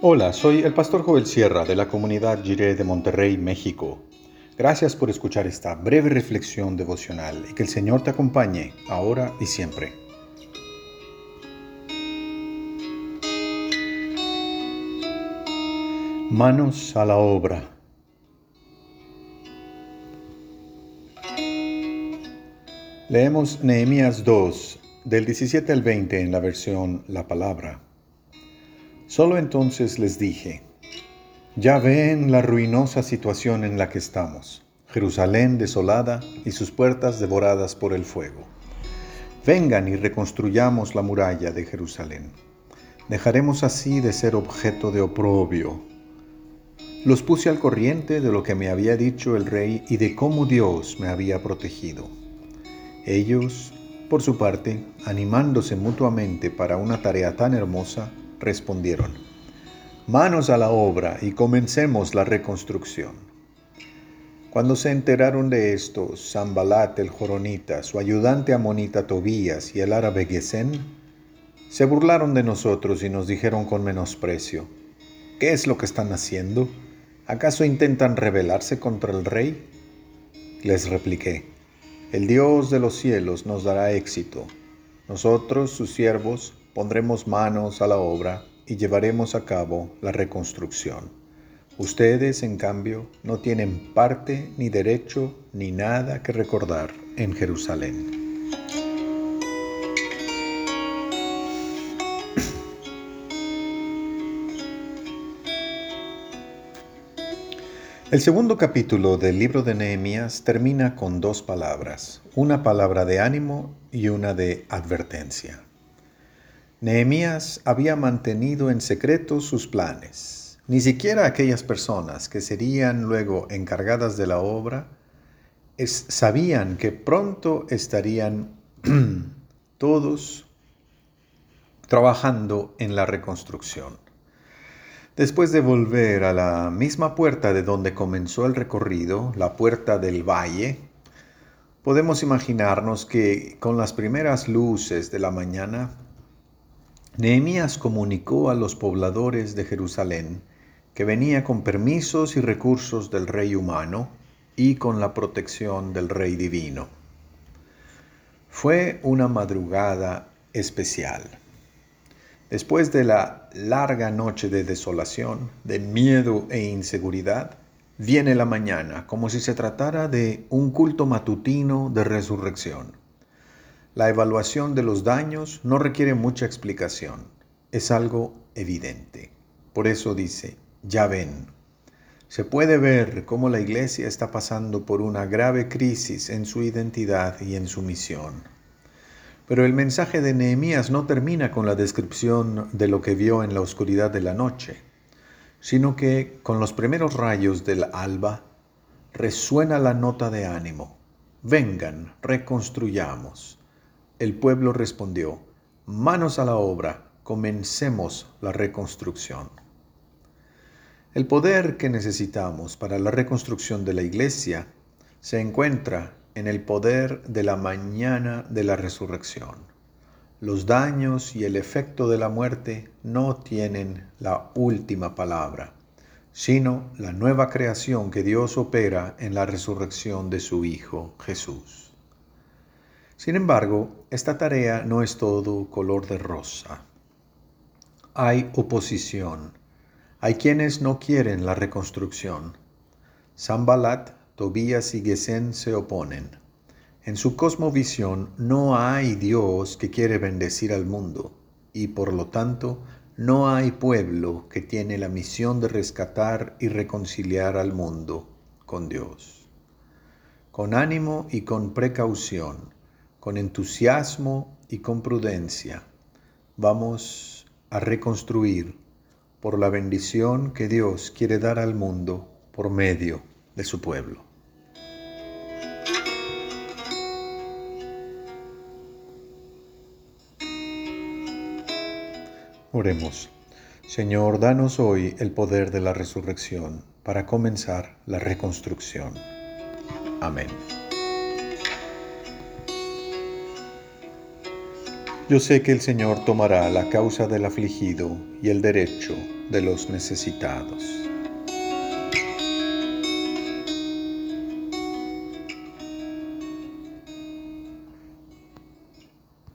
Hola, soy el pastor Joel Sierra de la comunidad Jiré de Monterrey, México. Gracias por escuchar esta breve reflexión devocional y que el Señor te acompañe ahora y siempre. Manos a la obra. Leemos Nehemías 2, del 17 al 20 en la versión La Palabra. Solo entonces les dije, ya ven la ruinosa situación en la que estamos, Jerusalén desolada y sus puertas devoradas por el fuego. Vengan y reconstruyamos la muralla de Jerusalén. Dejaremos así de ser objeto de oprobio. Los puse al corriente de lo que me había dicho el rey y de cómo Dios me había protegido. Ellos, por su parte, animándose mutuamente para una tarea tan hermosa, respondieron, Manos a la obra y comencemos la reconstrucción. Cuando se enteraron de esto, Zambalat el Joronita, su ayudante amonita Tobías y el árabe Gesén, se burlaron de nosotros y nos dijeron con menosprecio, ¿qué es lo que están haciendo? ¿Acaso intentan rebelarse contra el rey? Les repliqué, el Dios de los cielos nos dará éxito. Nosotros, sus siervos, pondremos manos a la obra y llevaremos a cabo la reconstrucción. Ustedes, en cambio, no tienen parte ni derecho ni nada que recordar en Jerusalén. El segundo capítulo del libro de Nehemías termina con dos palabras, una palabra de ánimo y una de advertencia. Nehemías había mantenido en secreto sus planes. Ni siquiera aquellas personas que serían luego encargadas de la obra sabían que pronto estarían todos trabajando en la reconstrucción. Después de volver a la misma puerta de donde comenzó el recorrido, la puerta del valle, podemos imaginarnos que con las primeras luces de la mañana, Nehemías comunicó a los pobladores de Jerusalén que venía con permisos y recursos del rey humano y con la protección del rey divino. Fue una madrugada especial. Después de la larga noche de desolación, de miedo e inseguridad, viene la mañana como si se tratara de un culto matutino de resurrección. La evaluación de los daños no requiere mucha explicación, es algo evidente. Por eso dice, ya ven, se puede ver cómo la iglesia está pasando por una grave crisis en su identidad y en su misión. Pero el mensaje de Nehemías no termina con la descripción de lo que vio en la oscuridad de la noche, sino que con los primeros rayos del alba resuena la nota de ánimo. Vengan, reconstruyamos. El pueblo respondió, manos a la obra, comencemos la reconstrucción. El poder que necesitamos para la reconstrucción de la iglesia se encuentra en el poder de la mañana de la resurrección. Los daños y el efecto de la muerte no tienen la última palabra, sino la nueva creación que Dios opera en la resurrección de su Hijo Jesús. Sin embargo, esta tarea no es todo color de rosa. Hay oposición. Hay quienes no quieren la reconstrucción. Sambalat Tobías y Gesén se oponen. En su cosmovisión no hay Dios que quiere bendecir al mundo y por lo tanto no hay pueblo que tiene la misión de rescatar y reconciliar al mundo con Dios. Con ánimo y con precaución, con entusiasmo y con prudencia, vamos a reconstruir por la bendición que Dios quiere dar al mundo por medio de su pueblo. Oremos. Señor, danos hoy el poder de la resurrección para comenzar la reconstrucción. Amén. Yo sé que el Señor tomará la causa del afligido y el derecho de los necesitados.